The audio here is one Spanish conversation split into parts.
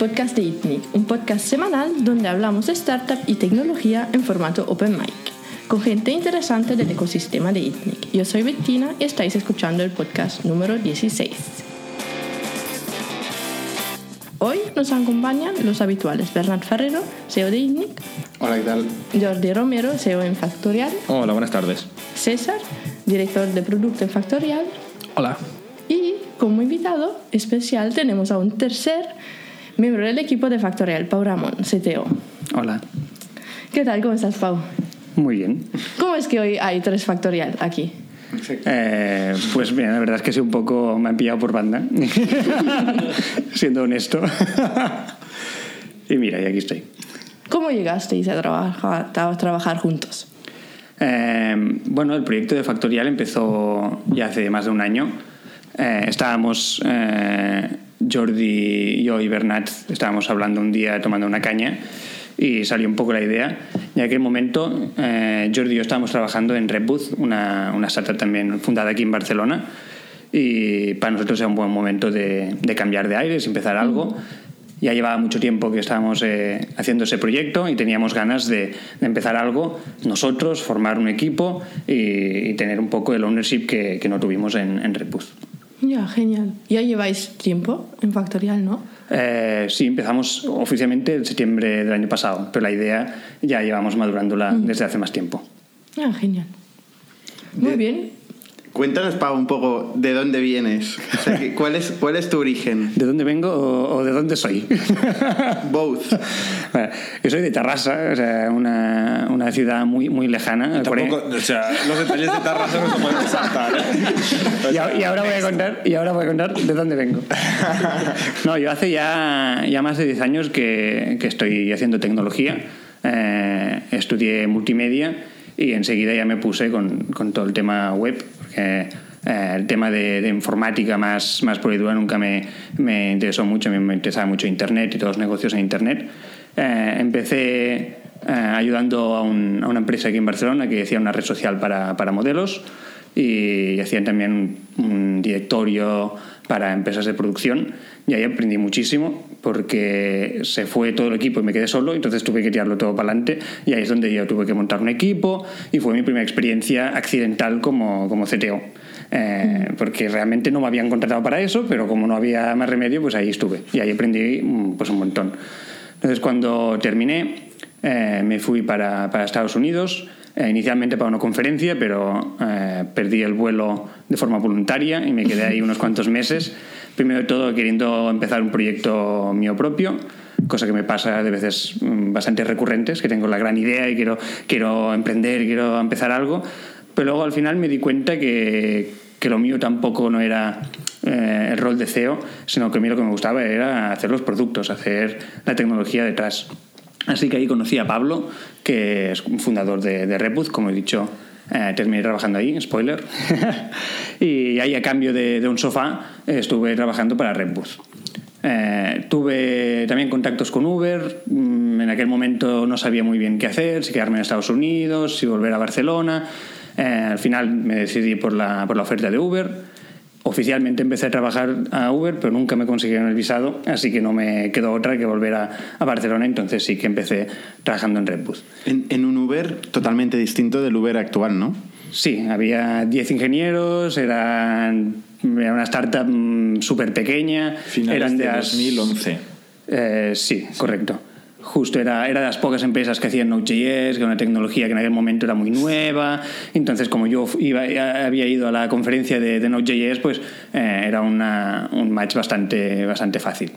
Podcast de ITNIC, un podcast semanal donde hablamos de startup y tecnología en formato open mic, con gente interesante del ecosistema de ITNIC. Yo soy Bettina y estáis escuchando el podcast número 16. Hoy nos acompañan los habituales Bernard Ferrero, CEO de ITNIC, Hola, ¿qué tal? Jordi Romero, CEO en Factorial, Hola, buenas tardes. César, director de producto en Factorial, Hola. y como invitado especial tenemos a un tercer miembro del equipo de Factorial, Pau Ramón, CTO. Hola. ¿Qué tal? ¿Cómo estás, Pau? Muy bien. ¿Cómo es que hoy hay tres Factorial aquí? Eh, pues bien, la verdad es que sí un poco me han pillado por banda, siendo honesto. y mira, y aquí estoy. ¿Cómo llegasteis a trabajar, a trabajar juntos? Eh, bueno, el proyecto de Factorial empezó ya hace más de un año. Eh, estábamos, eh, Jordi, yo y Bernat, estábamos hablando un día tomando una caña y salió un poco la idea. Y en aquel momento, eh, Jordi y yo estábamos trabajando en Redbooth, una, una startup también fundada aquí en Barcelona. Y para nosotros era un buen momento de, de cambiar de aires, empezar algo. Ya llevaba mucho tiempo que estábamos eh, haciendo ese proyecto y teníamos ganas de, de empezar algo nosotros, formar un equipo y, y tener un poco el ownership que, que no tuvimos en, en Redbooth. Ya, genial. Ya lleváis tiempo en Factorial, ¿no? Eh, sí, empezamos oficialmente en septiembre del año pasado, pero la idea ya llevamos madurándola desde hace más tiempo. Ah, genial. Muy De- bien. Cuéntanos, Pau, un poco de dónde vienes. O sea, ¿cuál, es, ¿Cuál es tu origen? ¿De dónde vengo o, o de dónde soy? Both. Bueno, yo soy de Tarrasa, o sea, una, una ciudad muy, muy lejana. Tampoco, o sea, los detalles de Tarrasa no se pueden saltar. ¿eh? y, y ahora voy a contar, y ahora voy a contar de dónde vengo. No, yo hace ya, ya más de 10 años que, que estoy haciendo tecnología. Eh, estudié multimedia y enseguida ya me puse con, con todo el tema web, porque eh, el tema de, de informática más, más y dura nunca me, me interesó mucho, mí me interesaba mucho Internet y todos los negocios en Internet. Eh, empecé eh, ayudando a, un- a una empresa aquí en Barcelona que hacía una red social para, para modelos y hacían también un directorio para empresas de producción y ahí aprendí muchísimo porque se fue todo el equipo y me quedé solo, entonces tuve que tirarlo todo para adelante y ahí es donde yo tuve que montar un equipo y fue mi primera experiencia accidental como, como CTO. Eh, porque realmente no me habían contratado para eso, pero como no había más remedio, pues ahí estuve y ahí aprendí mm, pues un montón. Entonces cuando terminé eh, me fui para, para Estados Unidos, eh, inicialmente para una conferencia, pero eh, perdí el vuelo de forma voluntaria y me quedé ahí unos cuantos meses. Primero de todo queriendo empezar un proyecto mío propio, cosa que me pasa de veces mm, bastante recurrentes, que tengo la gran idea y quiero, quiero emprender, quiero empezar algo, pero luego al final me di cuenta que, que lo mío tampoco no era eh, el rol de CEO, sino que a mí lo que me gustaba era hacer los productos, hacer la tecnología detrás. Así que ahí conocí a Pablo, que es un fundador de, de Redbooth, como he dicho, eh, terminé trabajando ahí, spoiler. y ahí a cambio de, de un sofá estuve trabajando para Redbooth. Eh, tuve también contactos con Uber. mm, En aquel momento no sabía muy bien qué hacer, si quedarme en Estados Unidos, si volver a Barcelona. Eh, al final me decidí por la, por la oferta de Uber. Oficialmente empecé a trabajar a Uber, pero nunca me consiguieron el visado, así que no me quedó otra que volver a, a Barcelona. Entonces sí que empecé trabajando en Redbooth. En, en un Uber totalmente distinto del Uber actual, ¿no? Sí, había 10 ingenieros, eran, era una startup súper pequeña. Finales eran de las- 2011. Eh, sí, correcto. Justo era, era de las pocas empresas que hacían Node.js, que era una tecnología que en aquel momento era muy nueva. Entonces, como yo iba, había ido a la conferencia de, de Node.js, pues eh, era una- un match bastante, bastante fácil.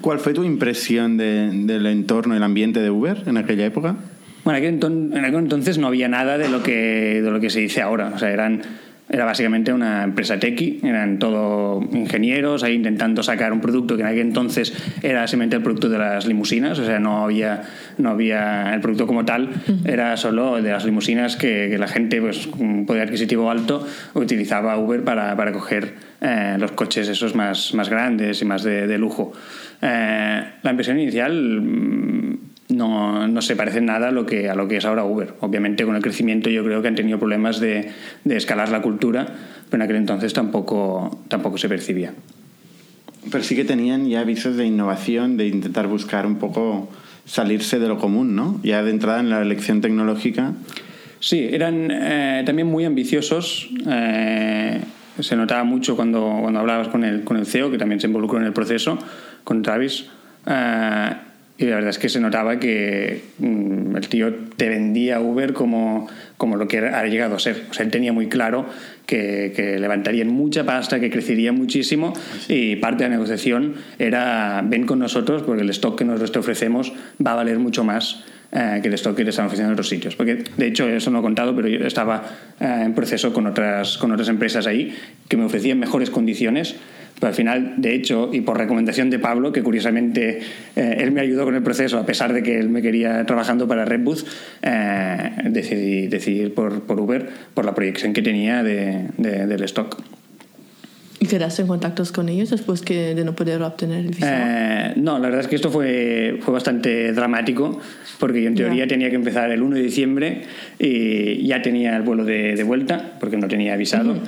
¿Cuál fue tu impresión de- del entorno, el ambiente de Uber en aquella época? Bueno, en aquel, enton- en aquel entonces no había nada de lo que, de lo que se dice ahora. O sea, eran, era básicamente una empresa techie, eran todo ingenieros ahí intentando sacar un producto que en aquel entonces era simplemente el producto de las limusinas, o sea, no había, no había el producto como tal, era solo de las limusinas que, que la gente, pues, con poder adquisitivo alto, utilizaba Uber para, para coger eh, los coches esos más, más grandes y más de, de lujo. Eh, la impresión inicial mm, no, no se parece nada a lo, que, a lo que es ahora Uber. Obviamente con el crecimiento yo creo que han tenido problemas de, de escalar la cultura, pero en aquel entonces tampoco, tampoco se percibía. Pero sí que tenían ya avisos de innovación, de intentar buscar un poco salirse de lo común, ¿no? Ya de entrada en la elección tecnológica. Sí, eran eh, también muy ambiciosos. eh, se notaba mucho cuando, cuando hablabas con el, con el CEO, que también se involucró en el proceso, con Travis. eh, y la verdad es que se notaba que mm, el tío te vendía Uber como, como lo que ha llegado a ser. O sea, él tenía muy claro que, que levantarían mucha pasta, que crecería muchísimo y parte de la negociación era ven con nosotros porque el stock que nosotros te ofrecemos va a valer mucho más eh, que el stock que te están ofreciendo en otros sitios. Porque, de hecho, eso no lo he contado, pero yo estaba eh, en proceso con otras, con otras empresas ahí que me ofrecían mejores condiciones. Pero al final, de hecho, y por recomendación de Pablo, que curiosamente eh, él me ayudó con el proceso, a pesar de que él me quería trabajando para Redbooth, eh, decidí, decidí ir por, por Uber por la proyección que tenía de, de- del stock. ¿Y quedaste en contactos con ellos después que de no poder obtener el visado? Eh, no, la verdad es que esto fue, fue bastante dramático, porque yo en teoría Ya. tenía que empezar el 1 de diciembre y ya tenía el vuelo de, de vuelta, porque no tenía avisado.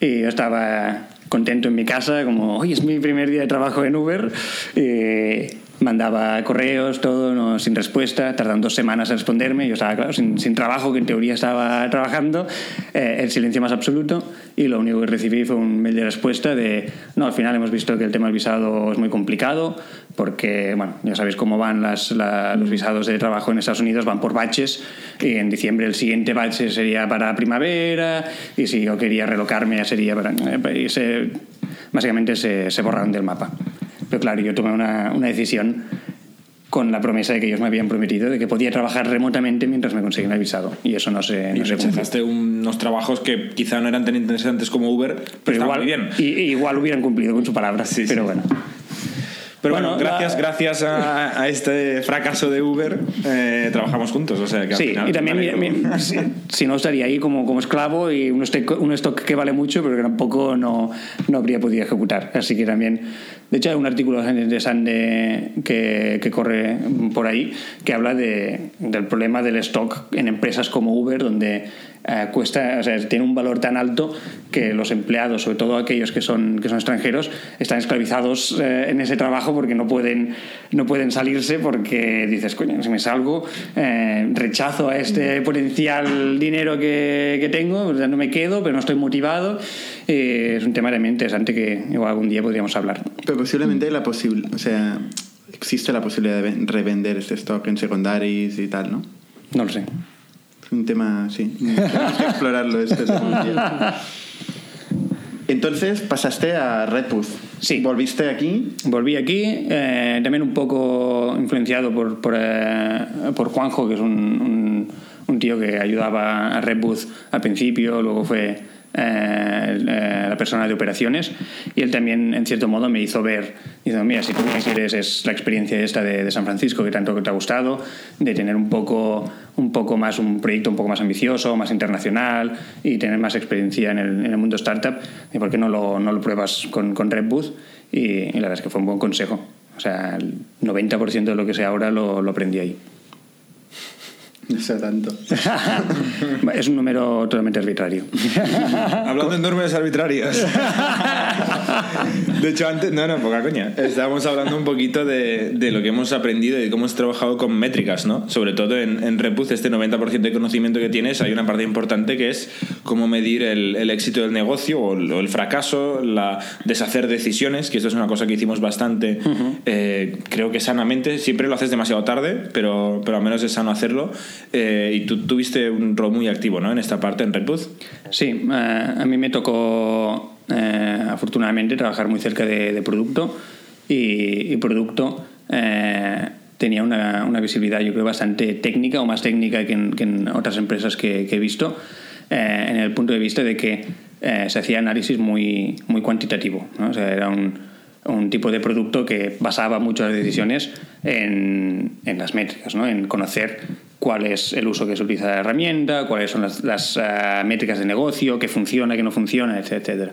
Y yo estaba contento en mi casa, como, hoy es mi primer día de trabajo en Uber. Y mandaba correos, todo, no, sin respuesta, tardan dos semanas en responderme. Yo estaba, claro, sin, sin trabajo, que en teoría estaba trabajando, eh, el silencio más absoluto. Y lo único que recibí fue un mail de respuesta de, no, al final hemos visto que el tema del visado es muy complicado, porque, bueno, ya sabéis cómo van las, la- los visados de trabajo en Estados Unidos, van por baches, y en diciembre el siguiente bache sería para primavera, y si yo quería relocarme ya sería para... eh, se- básicamente se, se borraron del mapa. Pero claro, yo tomé una, una decisión con la promesa de que ellos me habían prometido de que podía trabajar remotamente mientras me conseguían el visado. Y eso no se, Y no cumplió. rechazaste unos trabajos que quizá no eran tan interesantes como Uber, pero, Pero igual, muy bien. y- y igual hubieran cumplido con su palabra. Sí, pero sí. bueno. Pero bueno, Bueno, gracias, la- gracias a, a este fracaso de Uber, eh, trabajamos juntos. O sea, que al Sí, final y también vale mi- como- mi- si, si no estaría ahí como, como esclavo y un stock, un stock que vale mucho, pero que tampoco no, no habría podido ejecutar. Así que también, de hecho, hay un artículo bastante interesante que, que corre por ahí que habla de, del problema del stock en empresas como Uber, donde eh, cuesta, o sea, tiene un valor tan alto que los empleados, sobre todo aquellos que son, que son extranjeros, están esclavizados eh, en ese trabajo porque no pueden, no pueden salirse porque dices, coño, si me salgo, eh, rechazo a este potencial dinero que, que tengo, o sea, no me quedo, pero no estoy motivado. Eh, es un tema realmente interesante que igual algún día podríamos hablar. Pero posiblemente la posible, o sea, existe la posibilidad de ven- revender este stock en secundaries y tal, ¿no? No lo sé. Es un tema, sí. Tenemos que explorarlo este. Entonces pasaste a Redbooth. Sí. Volviste aquí. Volví aquí, eh, también un poco influenciado por, por, eh, por Juanjo, que es un, un, un tío que ayudaba a Redbooth al principio, luego fue eh, eh, la persona de operaciones, y él también, en cierto modo, me hizo ver, dice, mira, si tú lo que quieres es la experiencia esta de, de San Francisco, que tanto te ha gustado, de tener un poco, un poco más, un proyecto un poco más ambicioso, más internacional, y tener más experiencia en el, en el mundo startup, ¿y por qué no lo, no lo pruebas con, con Redbooth? Y, y la verdad es que fue un buen consejo. O sea, el 90% de lo que sé ahora lo, lo aprendí ahí. No sé tanto. es un número totalmente arbitrario. Hablando en números arbitrarios. De hecho, antes, no, no, poca coña. Estábamos hablando un poquito de, de lo que hemos aprendido y de cómo hemos trabajado con métricas, ¿no? Sobre todo en, en Repuz, este 90% de conocimiento que tienes, hay una parte importante que es cómo medir el, el éxito del negocio o el, o el fracaso, la deshacer decisiones, que esto es una cosa que hicimos bastante, eh, creo que sanamente. Siempre lo haces demasiado tarde, pero, pero al menos es sano hacerlo. Eh, y tú tuviste un rol muy activo, ¿no? En esta parte, en Redbooth. Sí, eh, a mí me tocó eh, afortunadamente trabajar muy cerca de, de producto y, y producto eh, tenía una, una visibilidad yo creo bastante técnica o más técnica que en, que en otras empresas que, que he visto eh, en el punto de vista de que eh, se hacía análisis muy, muy cuantitativo. ¿no? O sea, era un, un tipo de producto que basaba muchas decisiones en, en las métricas, ¿no? en conocer cuál es el uso que se utiliza de la herramienta, cuáles son las, las uh, métricas de negocio, qué funciona, qué no funciona, etcétera.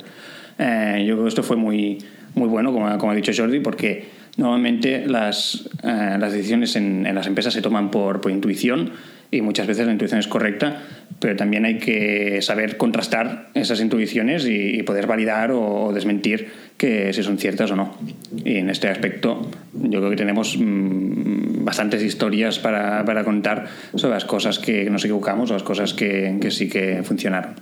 Eh, yo creo que esto fue muy, muy bueno, como, como ha dicho Jordi, porque normalmente las, uh, las decisiones en, en, las empresas se toman por, por intuición y muchas veces la intuición es correcta, pero también hay que saber contrastar esas intuiciones y, poder validar o, desmentir que si son ciertas o no. Y en este aspecto yo creo que tenemos mm, bastantes historias para, para, contar sobre las cosas que nos equivocamos o las cosas que, que sí que funcionaron.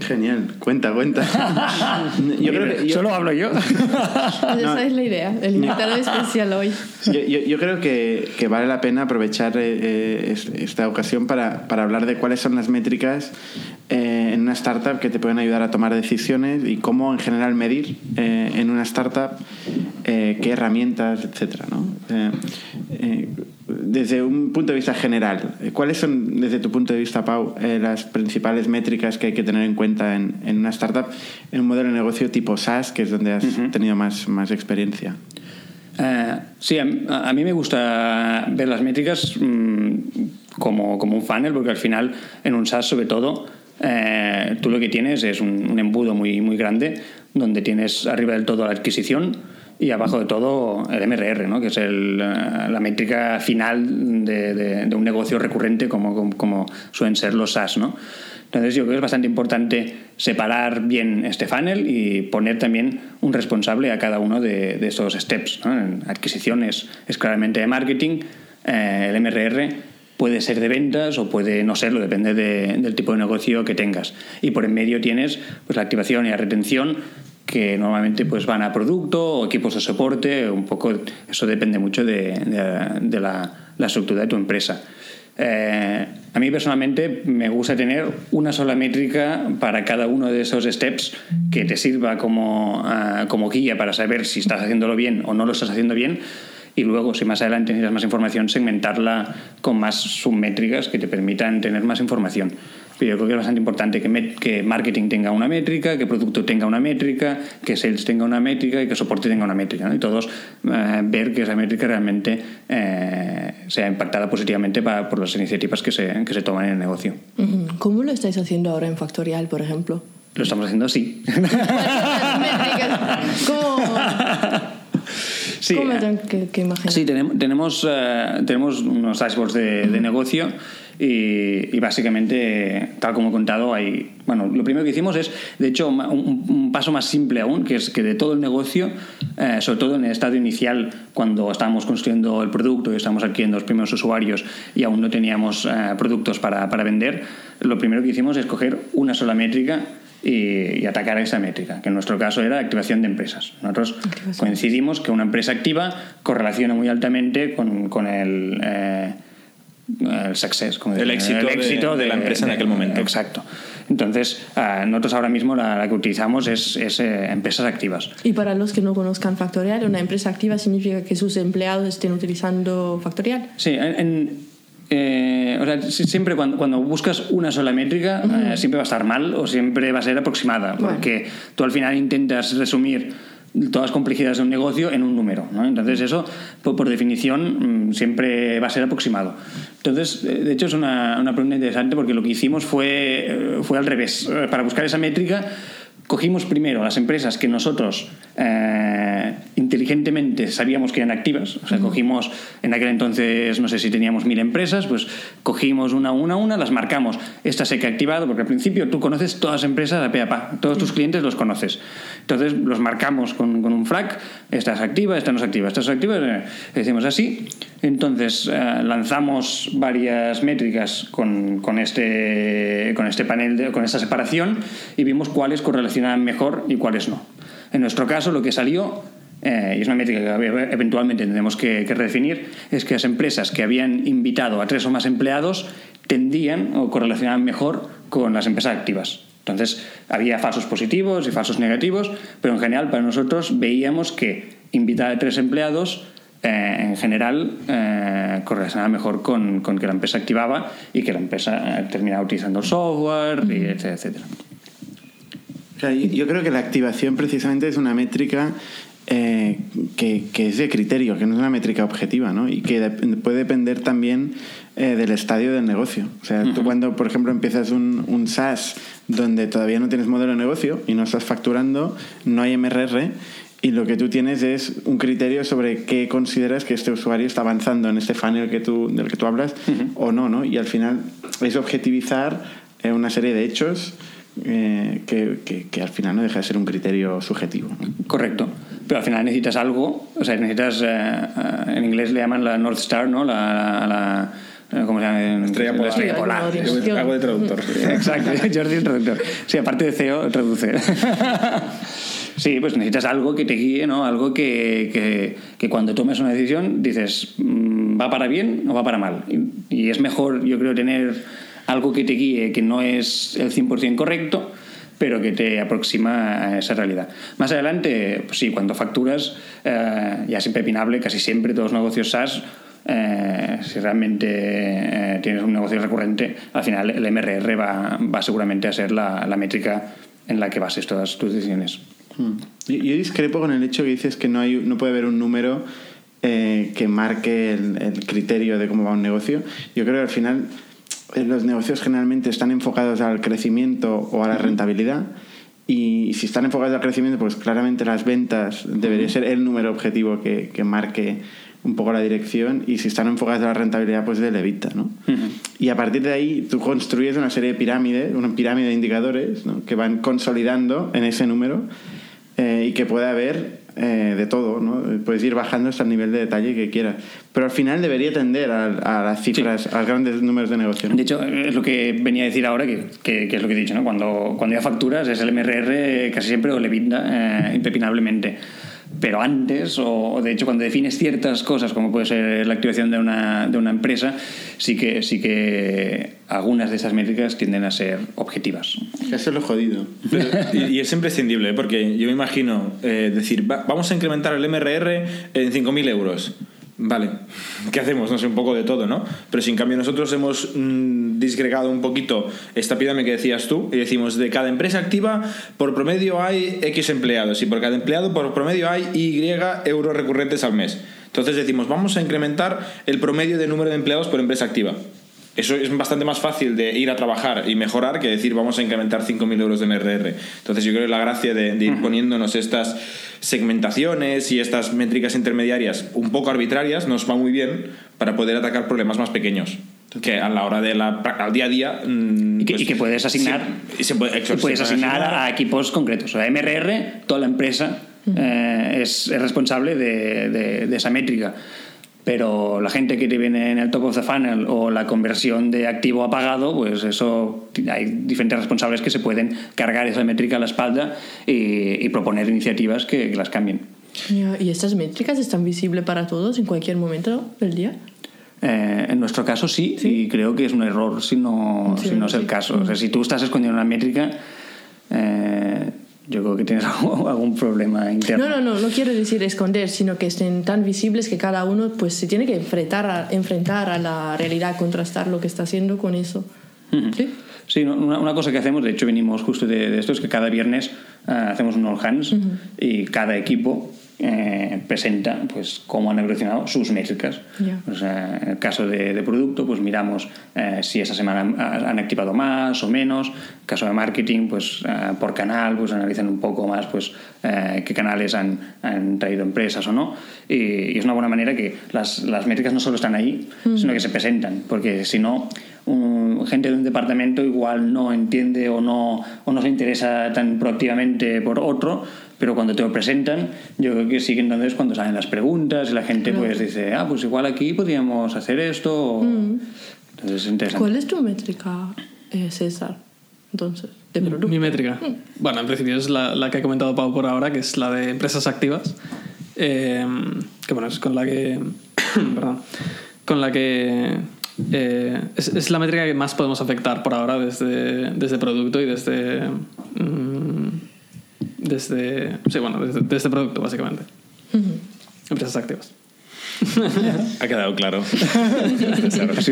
Genial, cuenta, cuenta. yo creo que Solo hablo yo. Esa es la idea, el invitado especial hoy. Yo, creo que, que, vale la pena aprovechar eh, eh, esta ocasión para, para, hablar de cuáles son las métricas eh, en una startup que te pueden ayudar a tomar decisiones y cómo en general medir en una startup qué herramientas, etcétera. ¿no? Desde un punto de vista general, ¿cuáles son, desde tu punto de vista, Pau, eh, las principales métricas que hay que tener en cuenta en, en, una startup, en un modelo de negocio tipo SaaS, que es donde has tenido más, más experiencia? Eh, sí, a, mí me gusta ver las métricas mm, como, como, un funnel, porque al final, en un SaaS sobre todo, eh, tú lo que tienes es un, un embudo muy, muy grande, donde tienes arriba del todo la adquisición, y abajo de todo el MRR, ¿no? que es el, eh, la métrica final de, de, un negocio recurrente como, como, suelen ser los SaaS. ¿no? Entonces yo creo que es bastante importante separar bien este funnel y poner también un responsable a cada uno de, de esos steps. ¿no? Adquisiciones es claramente de marketing, eh, el MRR puede ser de ventas o puede no serlo, depende del tipo de negocio que tengas. Y por en medio tienes pues, la activación y la retención, que normalmente pues van a producto o equipos de soporte, un poco eso depende mucho de, de, la, la, estructura de tu empresa. Eh, a mí personalmente me gusta tener una sola métrica para cada uno de esos steps que te sirva como, uh, como guía para saber si estás haciéndolo bien o no lo estás haciendo bien y luego si más adelante necesitas más información segmentarla con más submétricas que te permitan tener más información. Pero yo creo que es bastante importante que, que marketing tenga una métrica, que producto tenga una métrica, que sales tenga una métrica y que soporte tenga una métrica. Y todos eh, ver que esa métrica realmente eh, sea impactada positivamente por las iniciativas que se, que se toman en el negocio. ¿Cómo lo estáis haciendo ahora en Factorial, por ejemplo? Lo estamos haciendo así. ¿Cómo? Sí, ¿Cómo que, que sí tenemos, tenemos, uh, tenemos unos dashboards de, de negocio y, básicamente, tal como he contado, hay, bueno, lo primero que hicimos es, de hecho, un, paso más simple aún, que es que de todo el negocio, eh, sobre todo en el estado inicial, cuando estábamos construyendo el producto y estábamos adquiriendo los primeros usuarios y aún no teníamos eh, productos para, para, vender, lo primero que hicimos es coger una sola métrica y, atacar a esa métrica, que en nuestro caso era activación de empresas. Nosotros coincidimos que una empresa activa correlaciona muy altamente con, con el... Eh, el success, como el, éxito, el éxito de, la empresa en aquel momento. Exacto. Entonces, uh, nosotros ahora mismo la, la que utilizamos es, es eh, empresas activas. Y para los que no conozcan Factorial, una empresa activa significa que sus empleados estén utilizando Factorial. Sí, en, eh, o sea, siempre cuando, cuando, buscas una sola métrica, uh -huh. siempre va a estar mal o siempre va a ser aproximada, porque bueno. tú al final intentas resumir todas las complejidades de un negocio en un número. ¿no? Entonces eso, por, por, definición, mm, siempre va a ser aproximado. Entonces, eh, de hecho, es una, una pregunta interesante porque lo que hicimos fue, eh, fue al revés. Eh, para buscar esa métrica, cogimos primero las empresas que nosotros eh, inteligentemente sabíamos que eran activas. O sea, cogimos, en aquel entonces, no sé si teníamos mil empresas, pues cogimos una, una, una, las marcamos. Esta se que ha activado, porque al principio tú conoces todas las empresas a pe a pa, todos tus clientes los conoces. Entonces los marcamos con, con un flag, esta es activa, esta no es activa, esta es activa, eh, decimos así. Entonces eh, lanzamos varias métricas con, con, este, con este panel, de, con esta separación y vimos cuáles correlacionaban mejor y cuáles no. En nuestro caso, lo que salió, eh, y es una métrica que eventualmente tendremos que, que, redefinir, es que las empresas que habían invitado a tres o más empleados tendían o correlacionaban mejor con las empresas activas. Entonces, había falsos positivos y falsos negativos, pero en general para nosotros veíamos que invitar a tres empleados eh, en general eh, correlacionaba mejor con, con, que la empresa activaba y que la empresa terminaba utilizando el software, y etcétera, etcétera. Yo creo que la activación precisamente es una métrica eh, que, que, es de criterio, que no es una métrica objetiva, ¿no? Y que de, puede depender también eh, del estadio del negocio. O sea, uh -huh. tú cuando, por ejemplo, empiezas un, un, SaaS donde todavía no tienes modelo de negocio y no estás facturando, no hay MRR y lo que tú tienes es un criterio sobre qué consideras que este usuario está avanzando en este funnel que tú, del que tú hablas o no, ¿no? Y al final es objetivizar eh, una serie de hechos eh, que, que- que al final no deja de ser un criterio subjetivo. ¿no? Correcto. Pero al final necesitas algo, o sea, necesitas, eh, eh, en inglés le llaman la North Star, ¿no? La, la- eh, ¿cómo se llama? Estrella la polar. estrella polar. Orientación. Hago de traductor. Exacto, Jordi el traductor. Sí, aparte de CEO, traduce. Sí, pues necesitas algo que te guíe, ¿no? Algo que, que, que cuando tomes una decisión dices, mm, ¿va para bien o va para mal? Y, y es mejor, yo creo, tener algo que te guíe que no es el 100% correcto, pero que te aproxima a esa realidad. Más adelante, pues sí, cuando facturas, eh, ya es impepinable, casi siempre todos los negocios SaaS eh, si realmente eh, tienes un negocio recurrente, al final el MRR va, va seguramente a ser la, la métrica en la que bases todas tus decisiones. Mm. Yo, discrepo con el hecho que dices que no, hay, no puede haber un número eh, que marque el, el criterio de cómo va un negocio. Yo creo que al final los negocios generalmente están enfocados al crecimiento o a la rentabilidad. Y si están enfocados al crecimiento, pues claramente las ventas debería ser el número objetivo que, que marque un poco la dirección. Y si están enfocados a la rentabilidad, pues de levita, ¿no? Y a partir de ahí tú construyes una serie de pirámides, una pirámide de indicadores ¿no? que van consolidando en ese número eh, y que puede haber eh, de todo, ¿no? Puedes ir bajando hasta el nivel de detalle que quieras. Pero al final debería tender a, a las cifras, a los grandes números de negocio. ¿no? De hecho, es lo que venía a decir ahora, que, que- que es lo que he dicho, ¿no? Cuando, cuando ya facturas es el MRR casi siempre o le eh, impepinablemente. Pero antes, o o de hecho cuando defines ciertas cosas, como puede ser la activación de una, de una empresa, sí que, sí que algunas de esas métricas tienden a ser objetivas. Eso es lo jodido. Pero- y, y es imprescindible, porque yo me imagino eh, decir, "Va- vamos a incrementar el MRR en 5.000 euros. Vale, ¿qué hacemos? No sé, un poco de todo, ¿no? Pero si en cambio nosotros hemos mm, disgregado un poquito esta pirámide que decías tú y decimos, de cada empresa activa, por promedio hay X empleados y por cada empleado, por promedio hay Y euros recurrentes al mes. Entonces decimos, vamos a incrementar el promedio de número de empleados por empresa activa. Eso es bastante más fácil de ir a trabajar y mejorar que decir vamos a incrementar 5.000 euros de MRR. Entonces yo creo que la gracia de, de ir poniéndonos estas segmentaciones y estas métricas intermediarias un poco arbitrarias nos va muy bien para poder atacar problemas más pequeños. Que a la hora de la, al día a día... mm, Y que, pues, y que puedes asignar, sí, y se puede, puedes se asignar a equipos concretos. O sea, MRR, toda la empresa eh, es, es responsable de, de- de esa métrica. Pero la gente que te viene en el top of the funnel o la conversión de activo a pagado, pues eso hay diferentes responsables que se pueden cargar esa métrica a la espalda y, y proponer iniciativas que, que las cambien. ¿Y estas métricas están visibles para todos en cualquier momento del día? Eh, en nuestro caso sí, y creo que es un error si no, Sí, si no es el sí. caso. O sea, si tú estás escondiendo una métrica, eh, yo creo que tienes algún, problema interno. No, no, no, no quiero decir esconder, sino que estén tan visibles que cada uno pues se tiene que enfrentar a, enfrentar a la realidad, contrastar lo que está haciendo con eso. ¿Sí? Sí, no, una, una cosa que hacemos, de hecho venimos justo de, de esto, es que cada viernes eh, hacemos un all hands y cada equipo eh, presenta pues cómo han evolucionado sus métricas. O sea, en el caso de, de producto, pues miramos eh, si esa semana han, han activado más o menos. En el caso de marketing, pues eh, por canal, pues analizan un poco más pues qué canales han, han traído empresas o no. Y, y es una buena manera que las, las métricas no solo están ahí, sino que se presentan, porque si no, un- gente de un departamento igual no entiende o no, o no se interesa tan proactivamente por otro, pero cuando te lo presentan, yo creo que sí que entonces cuando salen las preguntas y la gente pues dice, ah, pues igual aquí podríamos hacer esto. o- Entonces es interesante. ¿Cuál es tu métrica, eh, César? Entonces, de producto. Mi métrica. Bueno, en principio es la, la que ha comentado Pau por ahora, que es la de empresas activas. eh, que bueno, es con la que. perdón. Con la que. eh, es, es la métrica que más podemos afectar por ahora desde, desde producto y desde. Desde. Sí, bueno, desde, desde producto, básicamente. Empresas activas. Ha quedado claro.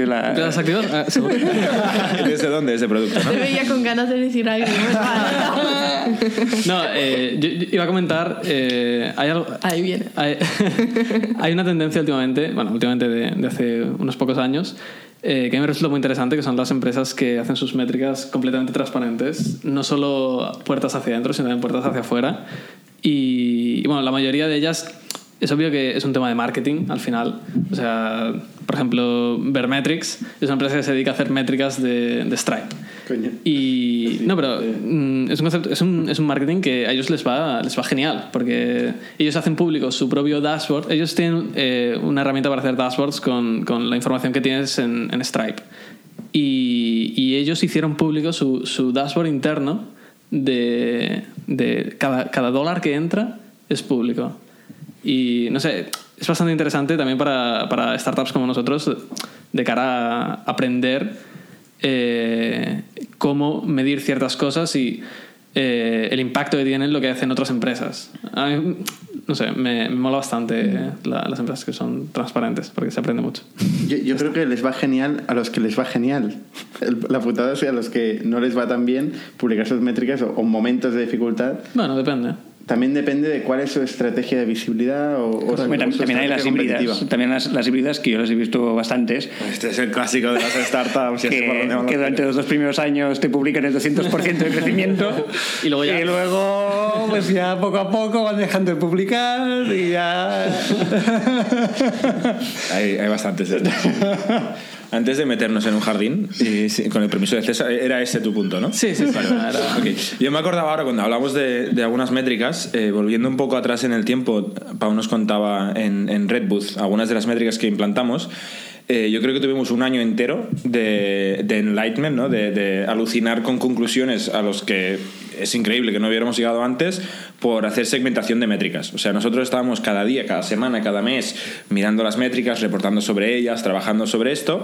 La- ¿Empresas activas? Ah, seguro. ¿Desde dónde ese producto? Te veía con ganas de decir algo. ¿no? No, eh, yo, yo iba a comentar. eh, hay algo. Ahí viene. Hay, hay una tendencia últimamente, bueno, últimamente de, de hace unos pocos años, eh, que me resulta muy interesante, que son las empresas que hacen sus métricas completamente transparentes, no solo puertas hacia adentro, sino también puertas hacia afuera. Y, y, bueno, la mayoría de ellas es obvio que es un tema de marketing al final. O sea, por ejemplo, Vermetrics es una empresa que se dedica a hacer métricas de, de Stripe. Coño. Y no, pero mm, es un, concepto, es, un, es un marketing que a ellos les va, les va genial, porque ellos hacen público su propio dashboard. Ellos tienen eh, una herramienta para hacer dashboards con, con la información que tienes en, en Stripe. Y, y, ellos hicieron público su, su dashboard interno de, de cada, cada dólar que entra es público. Y no sé, es bastante interesante también para, para startups como nosotros de cara a aprender eh, cómo medir ciertas cosas y eh, el impacto que tienen lo que hacen otras empresas. A mí, no sé, me, me mola bastante la, las empresas que son transparentes porque se aprende mucho. Yo, yo, creo que les va genial a los que les va genial. La putada es a los que no les va tan bien publicar sus métricas o, o momentos de dificultad. Bueno, depende. También depende de cuál es su estrategia de visibilidad o, o también, su, también hay las híbridas. También las, las, híbridas que yo las he visto bastantes. Este es el clásico de las startups. que, que durante los dos primeros años te publican el 200% de crecimiento y luego ya. Y luego, pues ya poco a poco van dejando de publicar y ya. hay, hay bastantes. Antes de meternos en un jardín, y, sí, con el permiso de César, era ese tu punto, ¿no? Sí, sí, sí. Era... Okay. Yo me acordaba ahora cuando hablamos de, de algunas métricas, eh, volviendo un poco atrás en el tiempo, Pau nos contaba en, en Redbooth algunas de las métricas que implantamos. Eh, yo creo que tuvimos un año entero de, de enlightenment, ¿no? de, de, alucinar con conclusiones a los que es increíble que no hubiéramos llegado antes por hacer segmentación de métricas. O sea, nosotros estábamos cada día, cada semana, cada mes mirando las métricas, reportando sobre ellas, trabajando sobre esto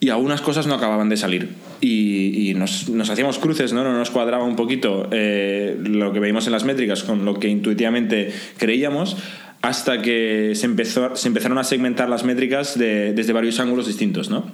y algunas cosas no acababan de salir. Y, y nos, nos, hacíamos cruces, ¿no? No nos cuadraba un poquito eh, lo que veíamos en las métricas con lo que intuitivamente creíamos hasta que se, empezó, se empezaron a segmentar las métricas de, desde varios ángulos distintos, ¿no?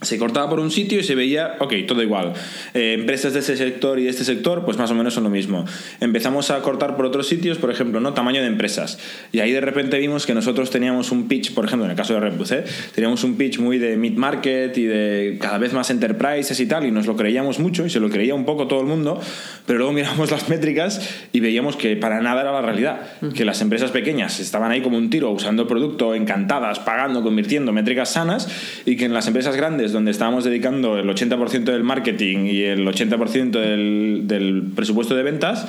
Se cortaba por un sitio y se veía, ok, todo igual. Eh, empresas de ese sector y de este sector, pues más o menos son lo mismo. Empezamos a cortar por otros sitios, por ejemplo, ¿no? Tamaño de empresas. Y ahí de repente vimos que nosotros teníamos un pitch, por ejemplo, en el caso de Redbus, ¿eh? teníamos un pitch muy de mid-market y de cada vez más enterprises y tal, y nos lo creíamos mucho y se lo creía un poco todo el mundo, pero luego miramos las métricas y veíamos que para nada era la realidad. Que las empresas pequeñas estaban ahí como un tiro usando el producto, encantadas, pagando, convirtiendo, métricas sanas, y que en las empresas grandes donde estábamos dedicando el 80% del marketing y el 80% del, del, presupuesto de ventas,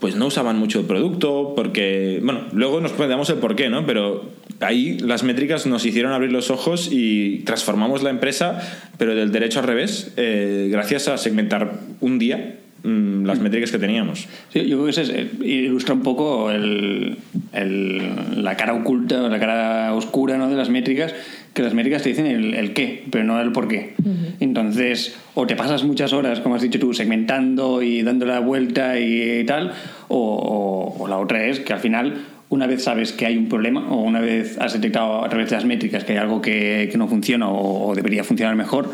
pues no usaban mucho el producto, porque, bueno, luego nos planteamos el por qué, ¿no? Pero ahí las métricas nos hicieron abrir los ojos y transformamos la empresa, pero del derecho al revés, eh, gracias a segmentar un día las métricas que teníamos. Sí, yo creo que eso es, ilustra un poco el, el, la cara oculta, la cara oscura ¿no? de las métricas, que las métricas te dicen el, el qué, pero no el por qué. Uh -huh. Entonces, o te pasas muchas horas, como has dicho tú, segmentando y dando la vuelta y, y tal, o, o, o la otra es que al final una vez sabes que hay un problema o una vez has detectado a través de las métricas que hay algo que, que no funciona o, o debería funcionar mejor,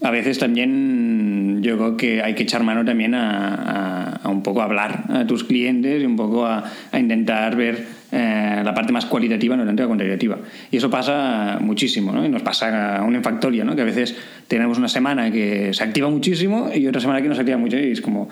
a veces también yo creo que hay que echar mano también a, a, a un poco hablar a tus clientes y un poco a, a intentar ver eh, la parte más cualitativa, no tanto la cuantitativa. Y eso pasa muchísimo, ¿no? Y nos pasa aún en Factoria, ¿no? Que a veces tenemos una semana que se activa muchísimo y otra semana que no se activa mucho y es como...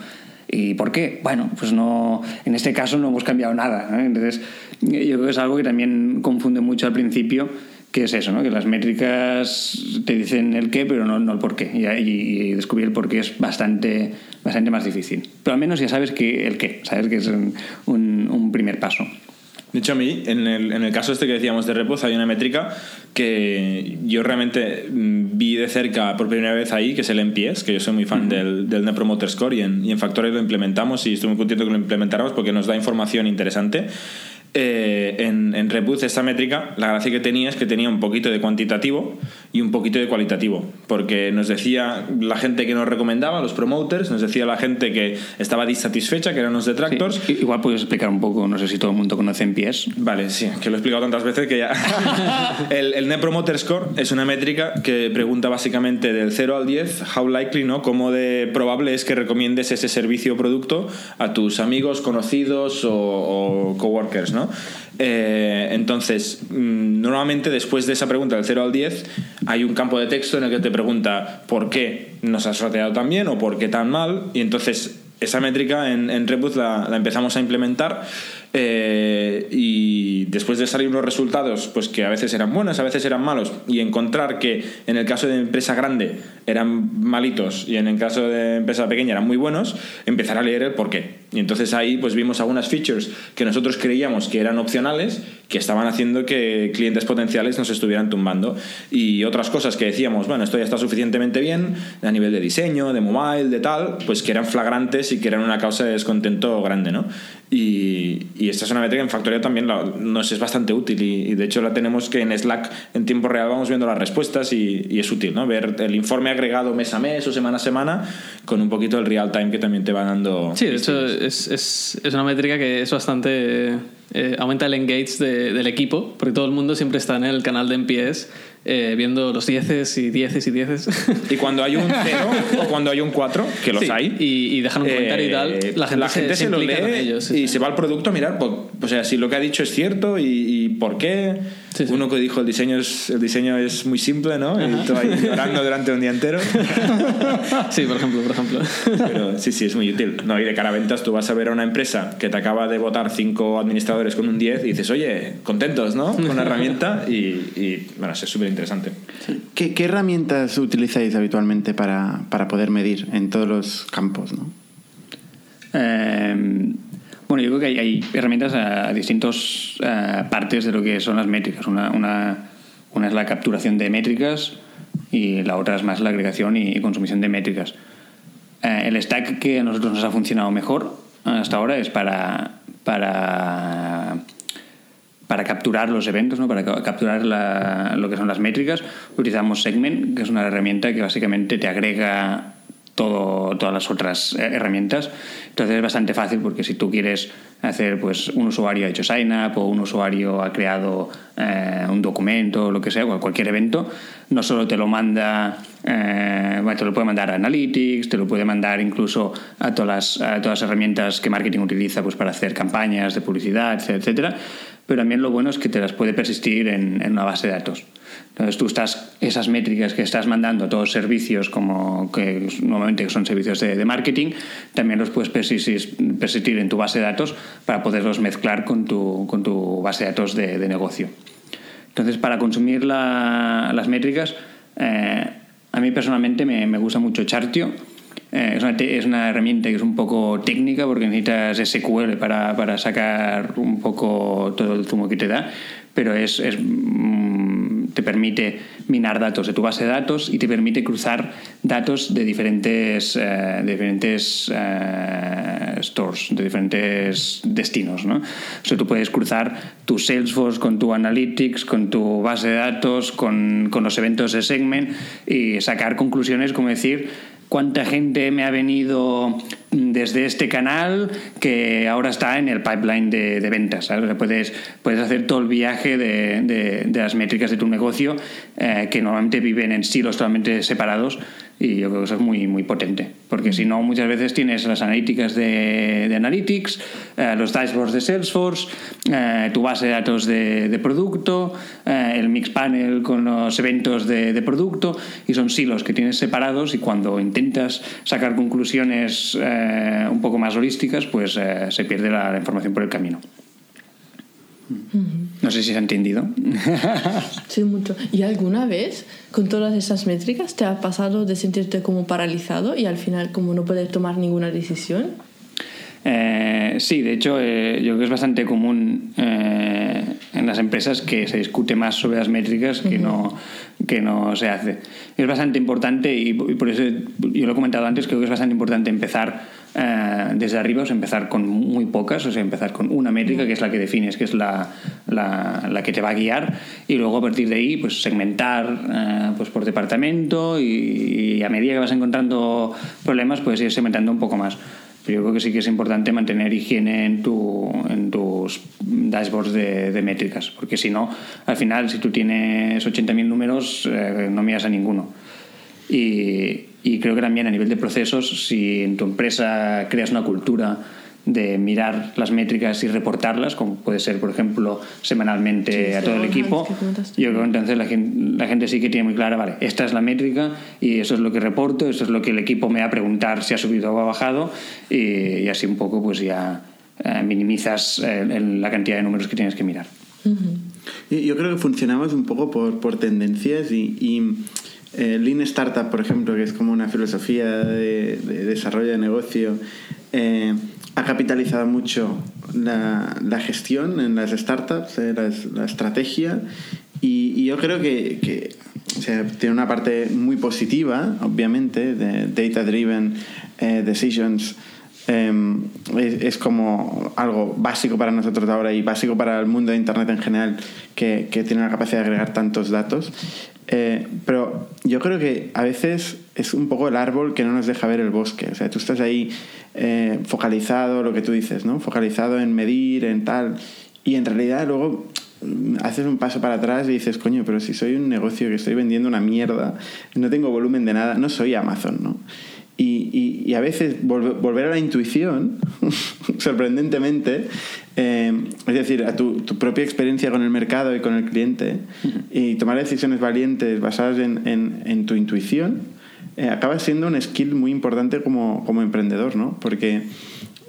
¿Y por qué? Bueno, pues no, en este caso no hemos cambiado nada. ¿no? Entonces, yo creo que es algo que también confunde mucho al principio que es eso, ¿no? que las métricas te dicen el qué, pero no, no el por qué. Y, y, descubrir el por qué es bastante, bastante más difícil. Pero al menos ya sabes que el qué, sabes que es un, un, un primer paso. De hecho, a mí, en el, en el, caso este que decíamos de Repos, hay una métrica que yo realmente vi de cerca por primera vez ahí, que es el NPS, que yo soy muy fan uh -huh. del, del Net Promoter Score y en, y en Factory lo implementamos y estoy muy contento que lo implementáramos porque nos da información interesante eh, en, en esta métrica, la gracia que tenía es que tenía un poquito de cuantitativo y un poquito de cualitativo, porque nos decía la gente que nos recomendaba, los promoters, nos decía la gente que estaba disatisfecha, que eran los detractors. Sí, igual puedes explicar un poco, no sé si todo el mundo conoce en pies. Vale, sí, que lo he explicado tantas veces que ya. el, el, Net Promoter Score es una métrica que pregunta básicamente del 0 al 10, how likely, ¿no? Cómo de probable es que recomiendes ese servicio o producto a tus amigos, conocidos o, o coworkers, ¿no? Eh, entonces, mmm, normalmente después de esa pregunta del 0 al 10, hay un campo de texto en el que te pregunta por qué nos has rateado tan bien o por qué tan mal, y entonces esa métrica en, en Rebus la, la empezamos a implementar eh, y después de salir unos resultados pues que a veces eran buenos, a veces eran malos y encontrar que en el caso de empresa grande eran malitos y en el caso de empresa pequeña eran muy buenos, empezar a leer el por qué. Y entonces ahí pues vimos algunas features que nosotros creíamos que eran opcionales, que estaban haciendo que clientes potenciales nos estuvieran tumbando. Y otras cosas que decíamos, bueno, esto ya está suficientemente bien a nivel de diseño, de mobile, de tal, pues que eran flagrantes y que eran una causa de descontento grande, ¿no? Y, y esta es una métrica en Factorio también la- nos es bastante útil y, y de hecho la tenemos que en Slack en tiempo real vamos viendo las respuestas y, y es útil, ¿no? Ver el informe agregado mes a mes o semana a semana con un poquito el real time que también te va dando. Sí, de hecho es, es, es una métrica que es bastante... eh, aumenta el engage de- del equipo, porque todo el mundo siempre está en el canal de MPS eh, viendo los dieces y dieces y dieces. Y cuando hay un 0 o cuando hay un 4, que los Sí, hay. Y, y dejan un comentario y tal, eh, la gente, se, se lo lee ellos. sí, y sí. se va al producto a mirar, pues, o sea, si lo que ha dicho es cierto y, y por qué. Sí, sí. Uno que dijo el diseño es el diseño es muy simple, ¿no? Y tú ahí llorando durante un día entero. Sí, por ejemplo, por ejemplo. Pero sí, sí, es muy útil. No, y de cara a ventas, tú vas a ver a una empresa que te acaba de votar cinco administradores con un 10 y dices, oye, contentos, ¿no? Con la herramienta y, y, bueno, es súper interesante. ¿Qué, qué herramientas utilizáis habitualmente para, para poder medir en todos los campos? ¿no? Eh, bueno, yo creo que hay, hay herramientas a, a distintas partes de lo que son las métricas. Una, una, una es la capturación de métricas y la otra es más la agregación y, y consumición de métricas. Eh, el stack que a nosotros nos ha funcionado mejor hasta ahora es para, para, para capturar los eventos, ¿no? para ca- capturar la- lo que son las métricas. Utilizamos Segment, que es una herramienta que básicamente te agrega todas las otras eh, herramientas. Entonces es bastante fácil porque si tú quieres hacer, pues un usuario ha hecho sign up o un usuario ha creado eh, un documento o lo que sea, cualquier evento, no solo te lo manda, eh, te lo puede mandar a Analytics, te lo puede mandar incluso a todas las, todas herramientas que marketing utiliza pues, para hacer campañas de publicidad, etcétera, etcétera. Pero también lo bueno es que te las puede persistir en una base de datos. Entonces tú estás, esas métricas que estás mandando a todos servicios, como que normalmente son servicios de, de marketing, también los puedes persistir, en tu base de datos para poderlos mezclar con tu, con tu base de datos de, de negocio. Entonces, para consumir la- las métricas, eh, a mí personalmente me, me gusta mucho Chartio. Eh, es, una, es una herramienta que es un poco técnica porque necesitas SQL para, para sacar un poco todo el zumo que te da, pero es, es, te permite minar datos de tu base de datos y te permite cruzar datos de diferentes, eh, diferentes eh, stores, de diferentes destinos. ¿no? O tú puedes cruzar tu Salesforce con tu Analytics, con tu base de datos, con, con los eventos de Segment y sacar conclusiones como decir cuánta gente me ha venido desde este canal que ahora está en el pipeline de, ventas. ¿sabes? Puedes, puedes hacer todo el viaje de, de- de las métricas de tu negocio eh, que normalmente viven en silos totalmente separados y yo creo que eso es muy, muy potente. Porque si no, muchas veces tienes las analíticas de, de Analytics, eh, los dashboards de Salesforce, eh, tu base de datos de, de producto, eh, el mix panel con los eventos de, de producto, y son silos que tienes separados y cuando intentas sacar conclusiones eh, un poco más holísticas, pues eh, se pierde la, la información por el camino. No sé si se ha entendido. Sí, mucho. ¿Y alguna vez con todas esas métricas te ha pasado de sentirte como paralizado y al final como no poder tomar ninguna decisión? Eh, sí, de hecho, eh, yo creo que es bastante común eh, en las empresas que se discute más sobre las métricas que, no, que no se hace. Es bastante importante y, y por eso yo lo he comentado antes, creo que es bastante importante empezar eh, desde arriba, o sea, empezar con muy pocas, o sea, empezar con una métrica que es la que defines, que es la, la, la que te va a guiar y luego a partir de ahí pues segmentar eh, pues por departamento y, y a medida que vas encontrando problemas pues ir segmentando un poco más. Pero yo creo que sí que es importante mantener higiene en, tu, en tus dashboards de, de métricas, porque si no, al final, si tú tienes 80.000 números, eh, no miras a ninguno. Y, y creo que también a nivel de procesos, si en tu empresa creas una cultura de mirar las métricas y reportarlas, como puede ser, por ejemplo, semanalmente a todo el equipo. Yo creo que entonces la gente, la gente sí que tiene muy clara, vale, esta es la métrica y eso es lo que reporto, eso es lo que el equipo me va a preguntar si ha subido o ha bajado y, así un poco pues ya eh, minimizas eh, la cantidad de números que tienes que mirar. Yo creo que funcionamos un poco por, por tendencias y, y eh, Lean Startup, por ejemplo, que es como una filosofía de, desarrollo de negocio, eh, ha capitalizado mucho la, la, gestión en las startups, eh, la, estrategia, y, yo creo que, que tiene una parte muy positiva, obviamente, de data-driven decisions. Es, es, como algo básico para nosotros ahora y básico para el mundo de Internet en general, que, que tiene la capacidad de agregar tantos datos. Eh, pero yo creo que a veces es un poco el árbol que no nos deja ver el bosque. O sea, tú estás ahí eh, focalizado, lo que tú dices, ¿no? Focalizado en medir, en tal. Y en realidad luego mm, haces un paso para atrás y dices, coño, pero si soy un negocio que estoy vendiendo una mierda, no tengo volumen de nada, no soy Amazon, ¿no? Y, y, a veces volver a la intuición, sorprendentemente, eh, es decir, a tu, tu, propia experiencia con el mercado y con el cliente, y tomar decisiones valientes basadas en, en, en tu intuición, eh, acaba siendo un skill muy importante como, como emprendedor, ¿no? Porque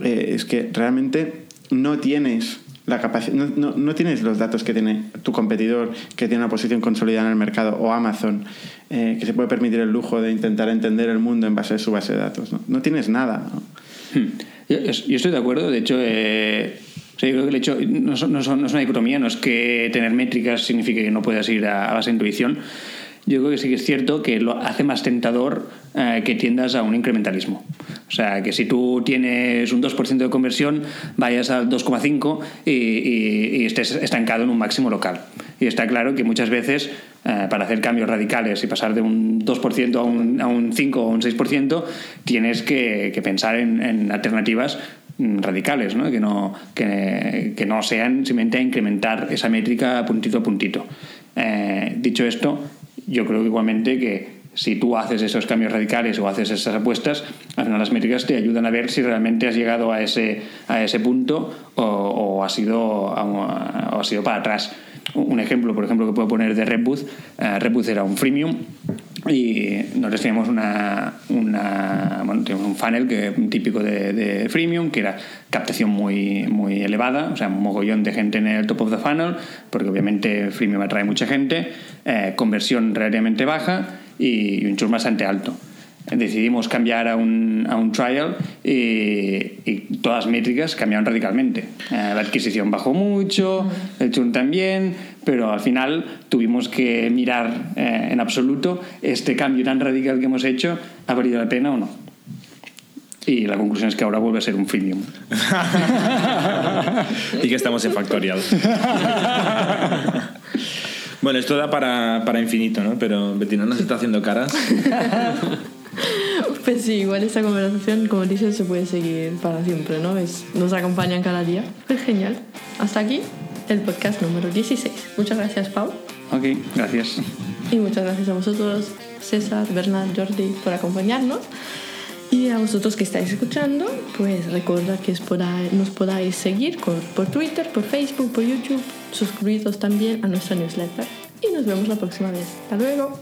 eh, es que realmente no tienes la capacidad, no, no, no, tienes los datos que tiene tu competidor, que tiene una posición consolidada en el mercado, o Amazon, eh, que se puede permitir el lujo de intentar entender el mundo en base a su base de datos. No, no tienes nada. Hmm. Yo, yo, estoy de acuerdo, de hecho, eh, o sea, yo creo que el hecho no, no, no, es una dicotomía, no es que tener métricas signifique que no puedas ir a, a base de intuición. Yo creo que sí que es cierto que lo hace más tentador eh, que tiendas a un incrementalismo. O sea, que si tú tienes un 2% de conversión, vayas al 2,5 y, y, y, estés estancado en un máximo local. Y está claro que muchas veces, eh, para hacer cambios radicales y pasar de un 2% a un, a un 5 o un 6%, tienes que, que pensar en, en, alternativas radicales, ¿no? Que, no, que, no sean simplemente incrementar esa métrica puntito a puntito. Eh, dicho esto, yo creo igualmente que si tú haces esos cambios radicales o haces esas apuestas, al final las métricas te ayudan a ver si realmente has llegado a ese, a ese punto o, o, ha sido, o para atrás. Un ejemplo, por ejemplo, que puedo poner de Redbooth. Uh, Redbooth era un freemium y nosotros teníamos una, una bueno, teníamos un funnel que, típico de, de, freemium que era captación muy, muy elevada, o sea, un mogollón de gente en el top of the funnel, porque obviamente freemium atrae mucha gente, eh, conversión relativamente baja y un churn bastante alto. Decidimos cambiar a un, a un trial y, y, todas las métricas cambiaron radicalmente. Eh, la adquisición bajó mucho, el churn también, pero al final tuvimos que mirar eh, en absoluto este cambio tan radical que hemos hecho, ¿ha valido la pena o no? Y la conclusión es que ahora vuelve a ser un freemium. y que estamos en Factorial. Bueno, esto da para, para infinito, ¿no? Pero Bettina nos está haciendo caras. Pues sí, igual esta conversación, como dices, se puede seguir para siempre, ¿no? Es, nos acompañan cada día. Pues genial. Hasta aquí el podcast número 16. Muchas gracias, Pau. Ok, gracias. Y muchas gracias a vosotros, César, Bernard, Jordi, por acompañarnos. Y a vosotros que estáis escuchando, pues recordad que nos podáis seguir por, por Twitter, por Facebook, por YouTube. Suscribiros también a nuestra newsletter. Y nos vemos la próxima vez. Hasta luego.